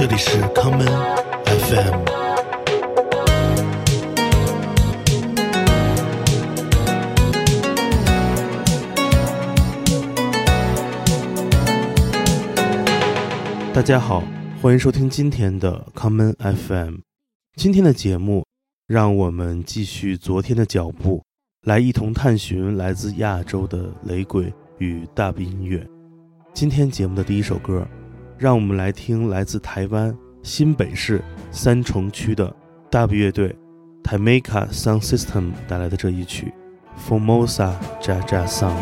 这里是康门 FM。大家好，欢迎收听今天的康门 FM。今天的节目，让我们继续昨天的脚步，来一同探寻来自亚洲的雷鬼与大部音乐。今天节目的第一首歌，让我们来听来自台湾新北市三重区的大 B 乐队 Tameka Sound System 带来的这一曲《Formosa Jaja Sound》。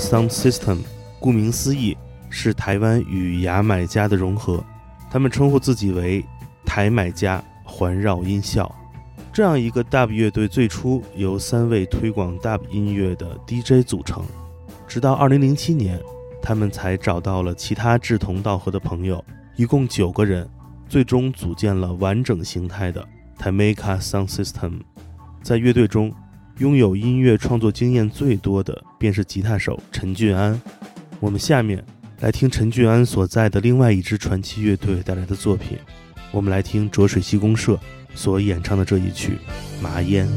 Sound System，顾名思义是台湾与牙买加的融合。他们称呼自己为台买加环绕音效。这样一个 Dub 乐队最初由三位推广 Dub 音乐的 DJ 组成，直到2007年，他们才找到了其他志同道合的朋友，一共九个人，最终组建了完整形态的 Taimeka Sound System。在乐队中，拥有音乐创作经验最多的便是吉他手陈俊安。我们下面来听陈俊安所在的另外一支传奇乐队带来的作品。我们来听浊水溪公社所演唱的这一曲《麻烟》。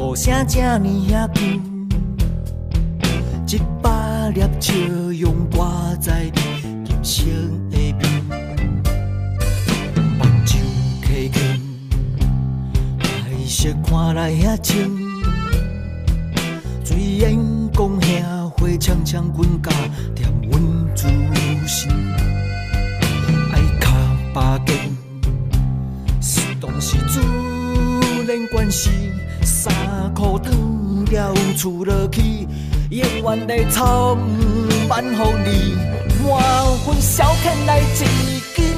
歌声这呢遐近，一百粒笑容挂在你金色的面，目睭起紧，彩色看来遐清，醉眼讲遐话呛呛滚甲甜阮自心，爱卡巴根，是当是自然关系。衫裤脱掉，厝落去，永远在操唔万乎你。满分消遣来一支，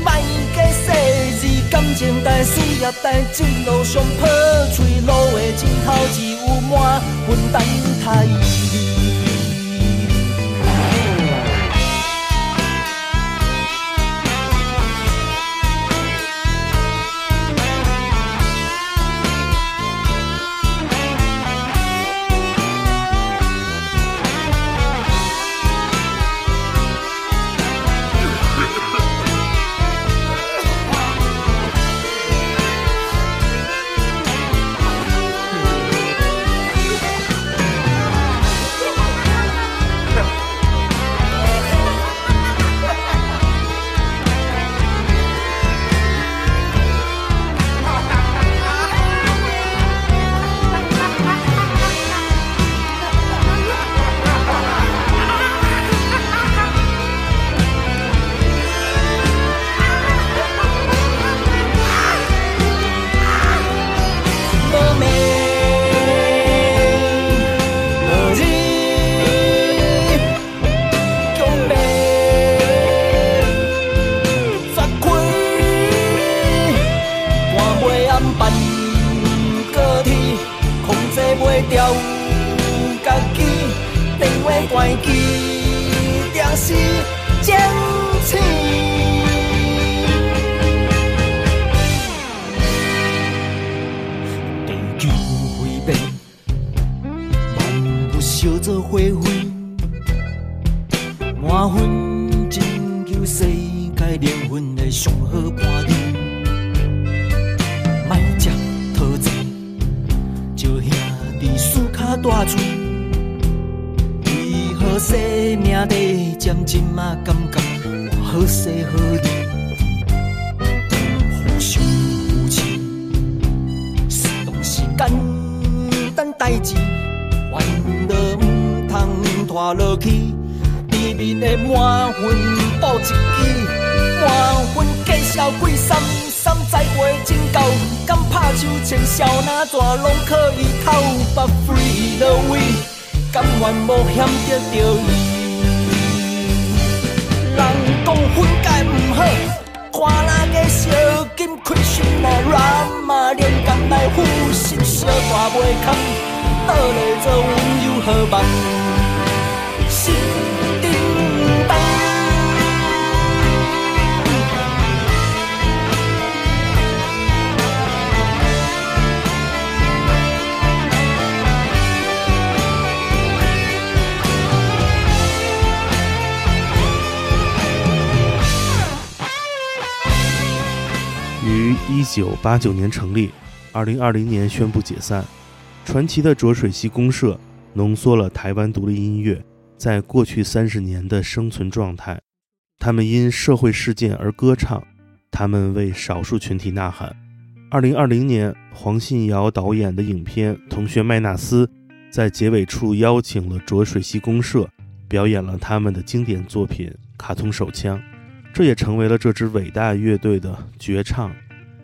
莫加细字，感情代事业大，一路上破嘴路的尽头，只有满分等待。看那个小金开心来软嘛连甘来负心小大袂堪，倒来做温柔好梦。一九八九年成立，二零二零年宣布解散。传奇的浊水溪公社浓缩了台湾独立音乐。在过去三十年的生存状态，他们因社会事件而歌唱，他们为少数群体呐喊。二零二零年，黄信尧导演的影片《同学麦纳斯》在结尾处邀请了浊水溪公社，表演了他们的经典作品《卡通手枪》，这也成为了这支伟大乐队的绝唱。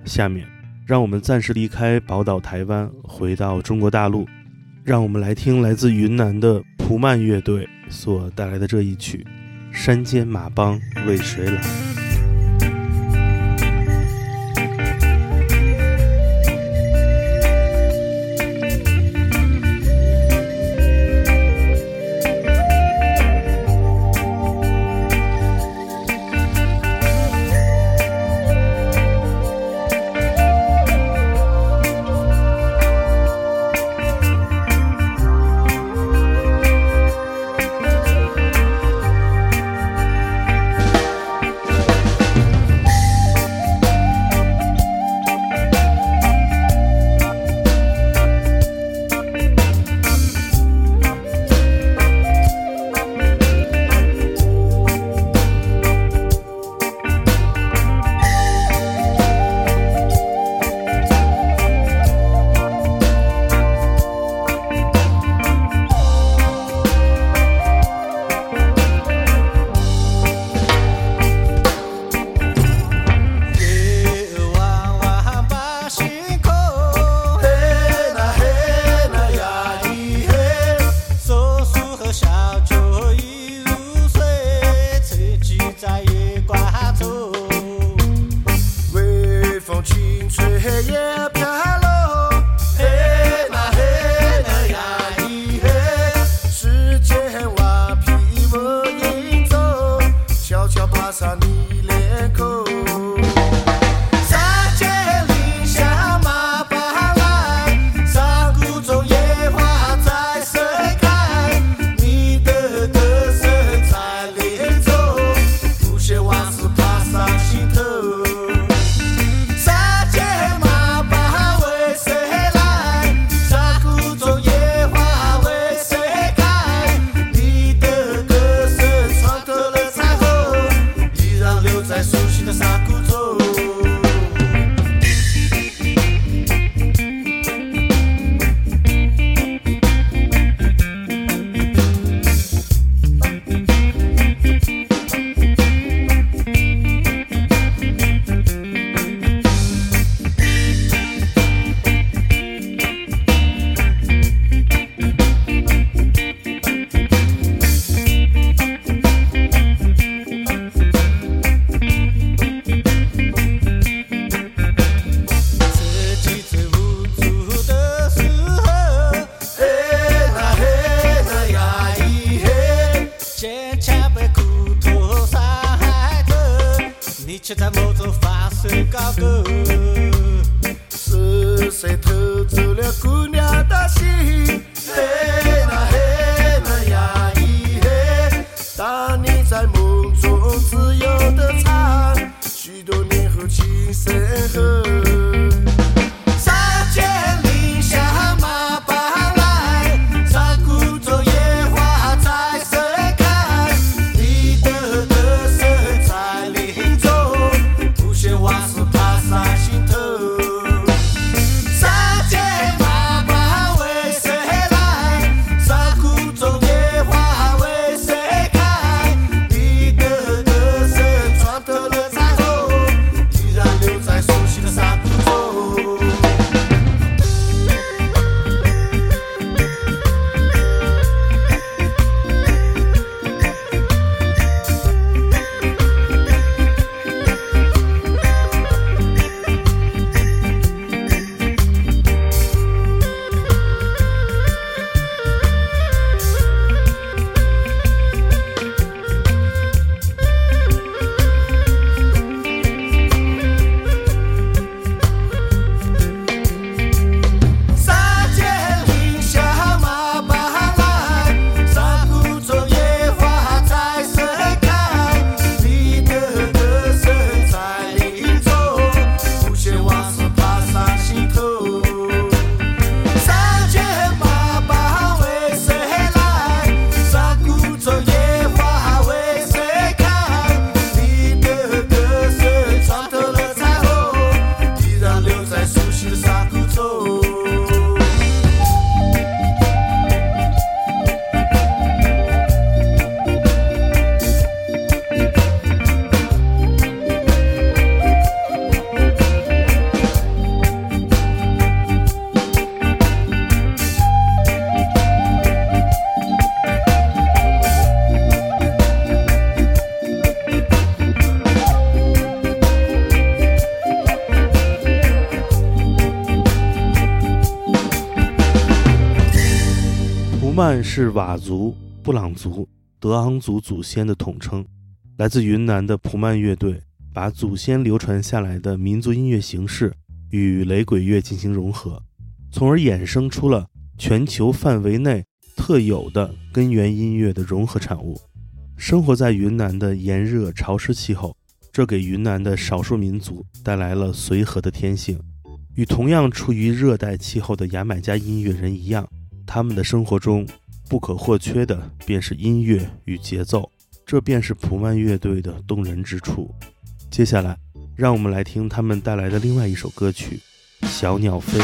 下面，让我们暂时离开宝岛台湾，回到中国大陆，让我们来听来自云南的蒲曼乐队所带来的这一曲《山间马帮为谁来》。却在某种发声高歌。是谁偷走了姑娘的心？是佤族、布朗族、德昂族祖先的统称。来自云南的普曼乐队把祖先流传下来的民族音乐形式与雷鬼乐进行融合，从而衍生出了全球范围内特有的根源音乐的融合产物。生活在云南的炎热潮湿气候，这给云南的少数民族带来了随和的天性。与同样处于热带气候的牙买加音乐人一样，他们的生活中不可或缺的便是音乐与节奏，这便是普曼乐队的动人之处。接下来，让我们来听他们带来的另外一首歌曲《小鸟飞》。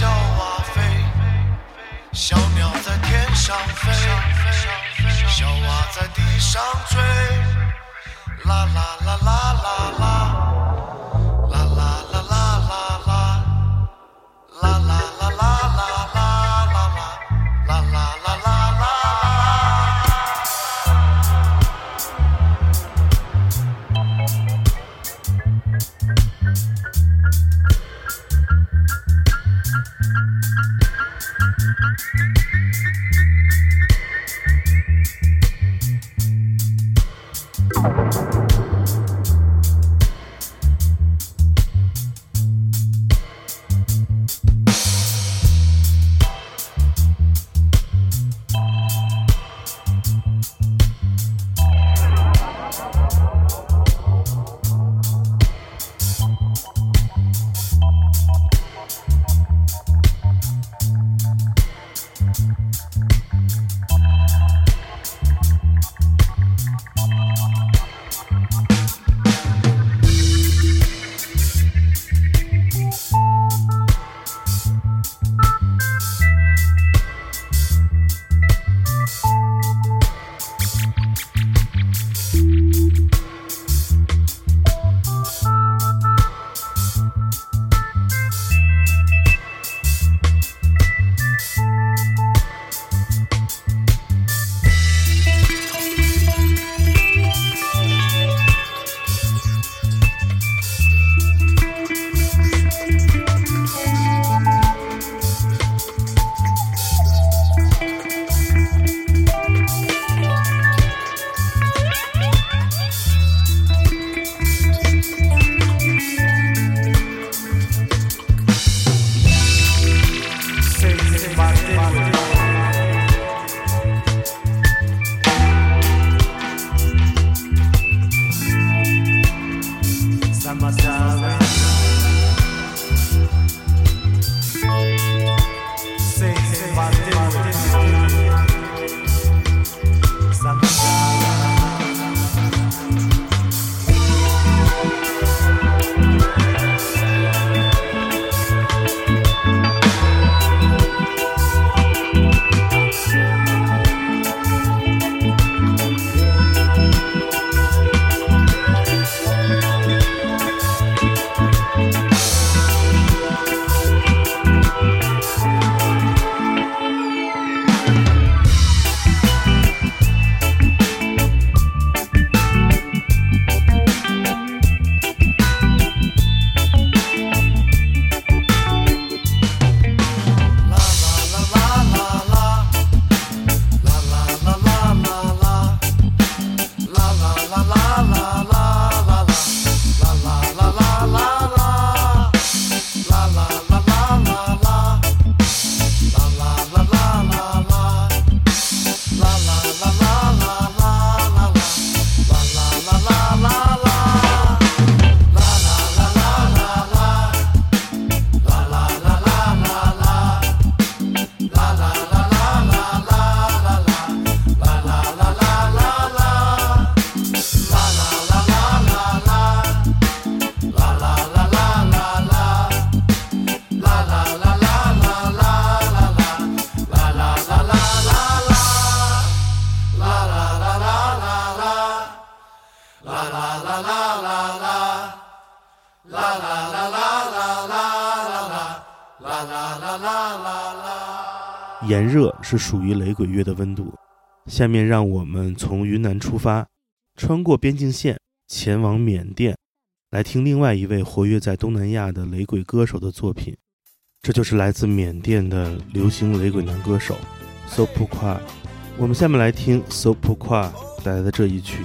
小蛙飞，小鸟在天上飞，小蛙在地上追，啦啦啦啦啦啦，啦啦啦啦啦啦啦啦。炎热是属于雷鬼乐的温度。下面让我们从云南出发，穿过边境线，前往缅甸，来听另外一位活跃在东南亚的雷鬼歌手的作品。这就是来自缅甸的流行雷鬼男歌手 So Pua。我们下面来听 So Pua 带来的这一曲。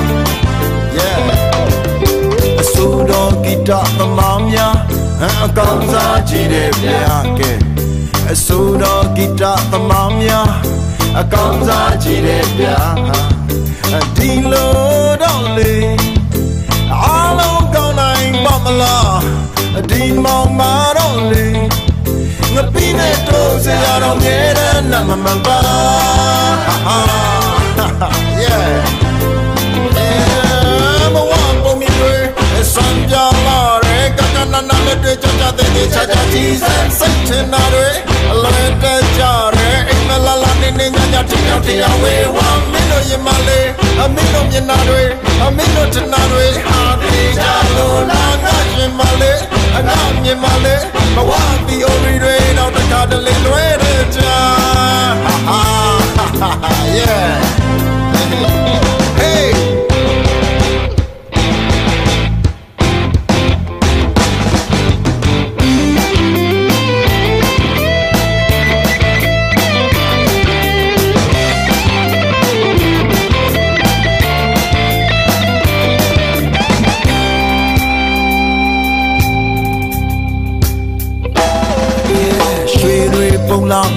ဆိုတော်ဂီတသမားများအကောင်းစားကြည့်တယ်ဗျာကဲအဆိုတော်ဂီတသမားများအကောင်းစားကြည့်တယ်ဗျာဒီလိုတော့လေအားလုံးကောင်းနိုင်ပါမလားဒီမောင်မာတော့လေငါပြီးနဲ့တို့စရာတော့မြဲတယ်နမမပါ yeah စံပြလာရဲကကနနလက်တွေချာချာတဲ့ချာချာကြီးစံစိတ်ချင်တာတွေအလွယ်တကြရဲအိမ်မလာလာနေနေညညတယောက်တယောက်ဝေးဝမ်းမင်းတို့ရင်မလေးအမင်းတို့မျက်နှာတွေအမင်းတို့တနာတွေဟာဒီကြလို့လာငါရှင်မလေးအငါမြင်မလေးမဝတီအိုရီတွေတော့တခါတလေလွဲတဲ့ချာဟာဟာဟာ yeah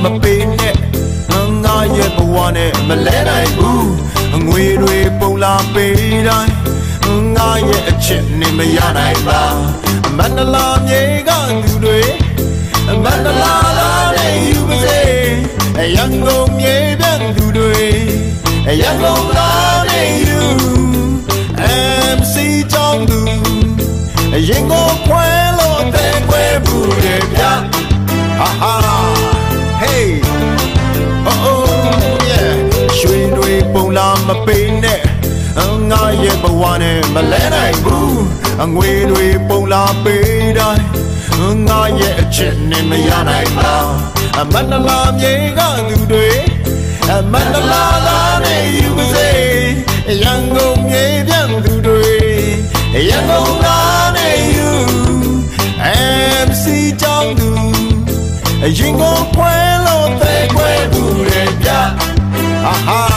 မပေးနဲ့ငါရဲ့ဘဝနဲ့မလဲနိုင်ဘူးငွေတွေပုံလာပေးတိုင်းငါရဲ့အချစ်နဲ့မရနိုင်ပါမန္တလာမြေကသူတွေမန္တလာလာနဲ့ယူပါစေရန်ကုန်မြေပြန်သူတွေရန်ကုန်လာနဲ့ယူ MC ကြောင့်သူရင်ကိုခွဲလို့တဲ့ခွဲဘူးရဲ့ဗျာ ha ha ပုံလာမပေးနဲ့ငါရဲ့ဘဝနဲ့မလဲနိုင်ဘူးအငွေတွေပုံလာပေးတိုင်းငါရဲ့အချစ်နဲ့မရနိုင်ပါအမန္တလာမြေကသူတွေအမန္တလာလာနဲ့ယူပါစေရန်ကုန်မြေပြန်သူတွေရန်ကုန်လာနဲ့ယူ MC ကြောင့်သူရင်ကိုခွဲလို့တဲ့ခွဲဘူးရဲ့ဗျာဟာဟာ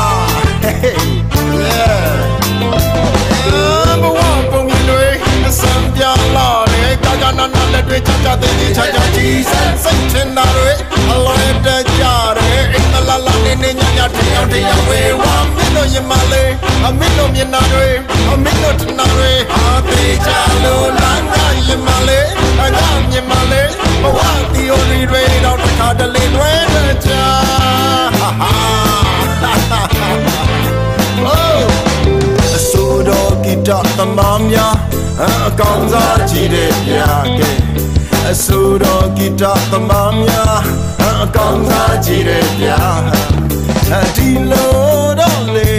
လက်တွေချာချာတဲ့ချာချာကြီးစံစိတ်ချင်တာတွေအလွယ်တကြတယ်အင်းလာလာနေနေညညတယောက်တယောက်ဝေးဝမ်းမင်းတို့ရင်မလေးအမင်းတို့မျက်နှာတွေအမင်းတို့တနာတွေဟာသေးချလို့လမ်းကရင်မလေးအငါမြင်မလေးဘဝတီယိုရီတွေတော့တစ်ခါတလေလွဲတဲ့ချာဟာဟာ Oh အဆိုတော်ဂီတသမားများ အကောင်းစားကြည့်တဲ့ပြကဲအဆိုတော်ဂီတသမားများအကောင်းစားကြည့်တဲ့ပြဒီလိုတော့လေ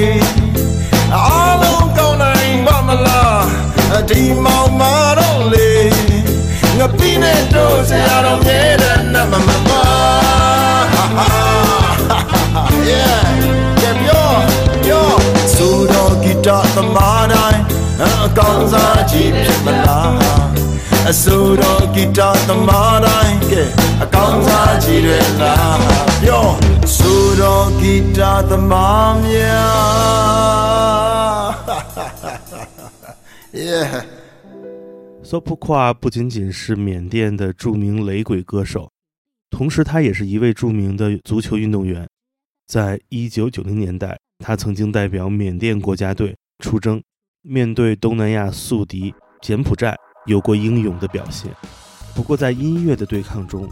အားလုံးကောင်းနိုင်ပါမလားဒီမောင်မာတော့လေငါပြီးနဲ့တို့ဆရာတော်မြဲတဲ့နမမပါ yeah ကြပြောပြောဆိုတော့ဂီတသမားတိုင်းအ ကောင်းစားကြီးဖြစ်မလားအဆိုတော့ဂီတသမားတိုင်းကဲအကောင်းစားကြီးတွေလားပြောဆိုတော့ဂီတသမားများ yeah 索普夸不仅仅是缅甸的着名雷鬼歌手，同时他也是一位着名的足球运动员。在一九九零年代，他曾经代表缅甸国家队出征， 面对东南亚宿敌柬埔寨，有过英勇的表现。不过，在音乐的对抗中，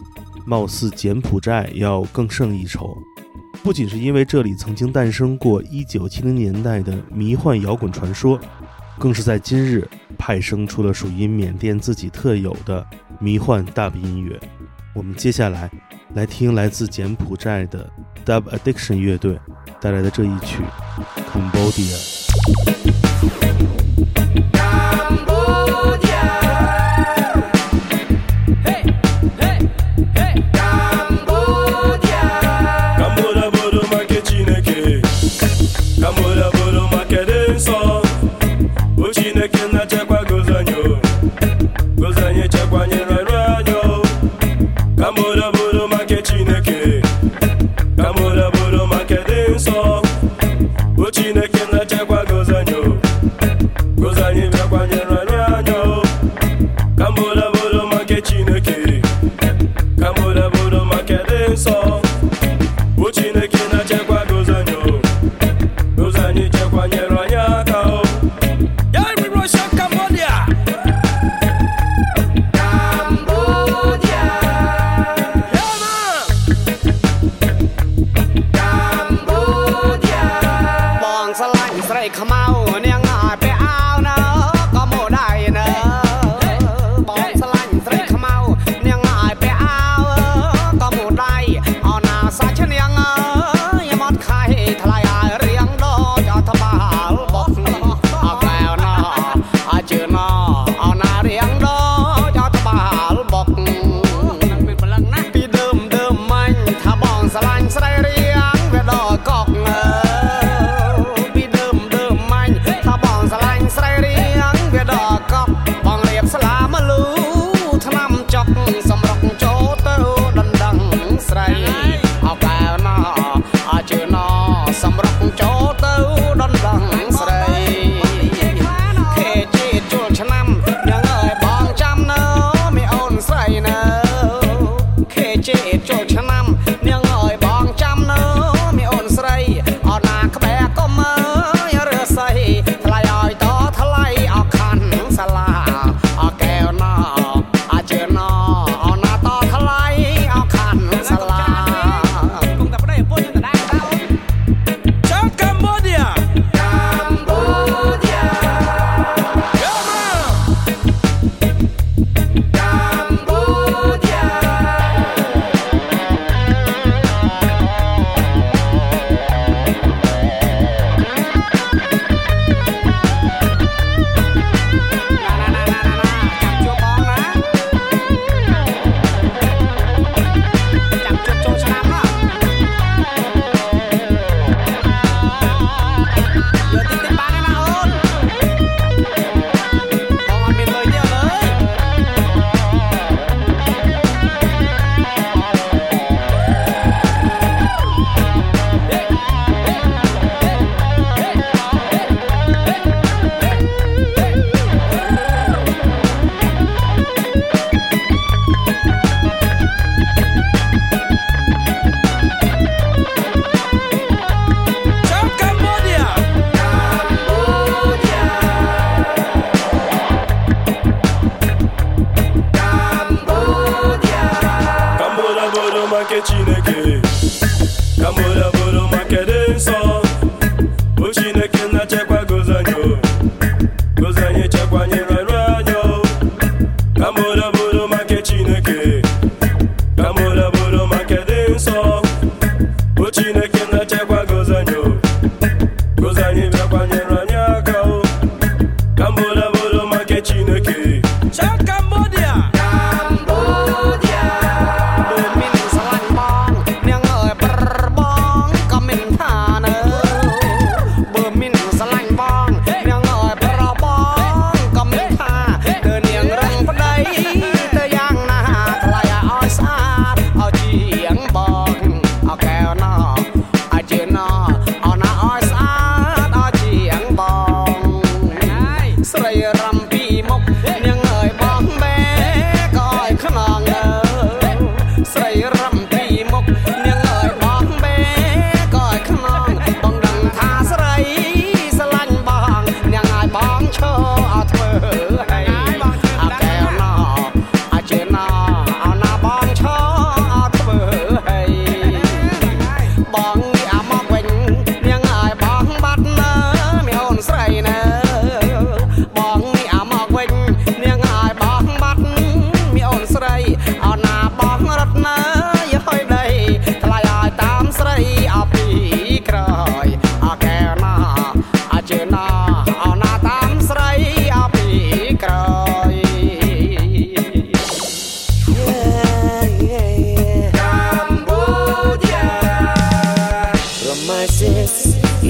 貌似柬埔寨要更胜一筹。不仅是因为这里曾经诞生过1970年代的迷幻摇滚传说，更是在今日派生出了属于缅甸自己特有的迷幻 dub 音乐。我们接下来来听来自柬埔寨的 Dub Addiction 乐队带来的这一曲《Cambodia》。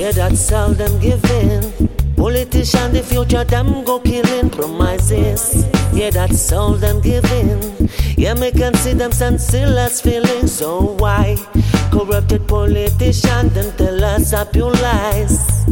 Yeah, that's all them giving. Politician, the future, them go killing promises. Yeah, that's all them giving. Yeah, me can see them senseless feelings. So why? Corrupted politician, them tell us up your lies.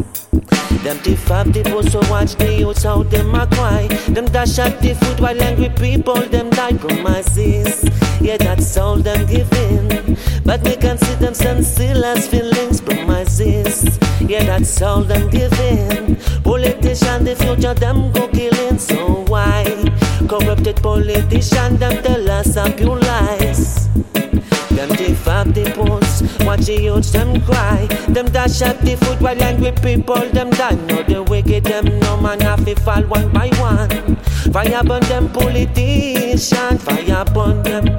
Them the post, so watch the youths how them a cry. Them dash at the food while angry people, them die promises. Yeah, that's all them giving. But me can see them still senseless feelings, promises. Yeah, that's all them giving. Politician, the future, them go killing. So why? Corrupted politician, them tell us up your lies. Them up the post, watch the youths them cry. Them dash at the food while angry people them die. No the wicked them no man have to fall one by one. Fire burn them politician, fire burn them,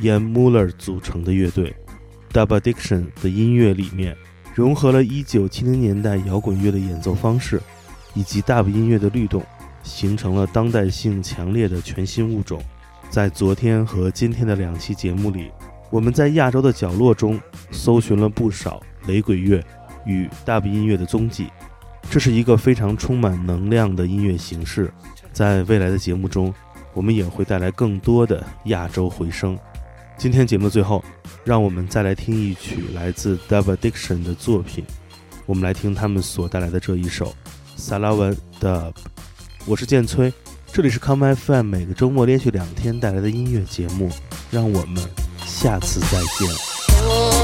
Jan Muller 组成的乐队。Dub Addiction 的音乐里面融合了1970年代摇滚乐的演奏方式，以及 Dub 音乐的律动，形成了当代性强烈的全新物种。在昨天和今天的两期节目里，我们在亚洲的角落中搜寻了不少雷鬼乐。与 Dub 音乐的踪迹，这是一个非常充满能量的音乐形式。在未来的节目中，我们也会带来更多的亚洲回声。今天节目的最后，让我们再来听一曲来自 Dub Addiction 的作品。我们来听他们所带来的这一首《萨拉文 Dub》。我是建崔，这里是 Come FM，每个周末连续两天带来的音乐节目。让我们下次再见。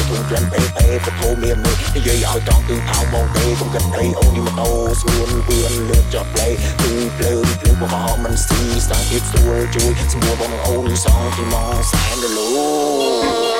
ទេធុំក្លិនពេពេពធូមាននេះនិយាយឲ្យត្រង់គឺអោបងទេកុំគិតអីអូននេះម៉ូតូស្រួនវឿនលឿនចុះផ្លេគឺភ្លើងភ្លើងបងហោមិនស៊ីស្ដាងទៀតស្រួលជួយស្មួបងអូនសងទីមកសែនរលូ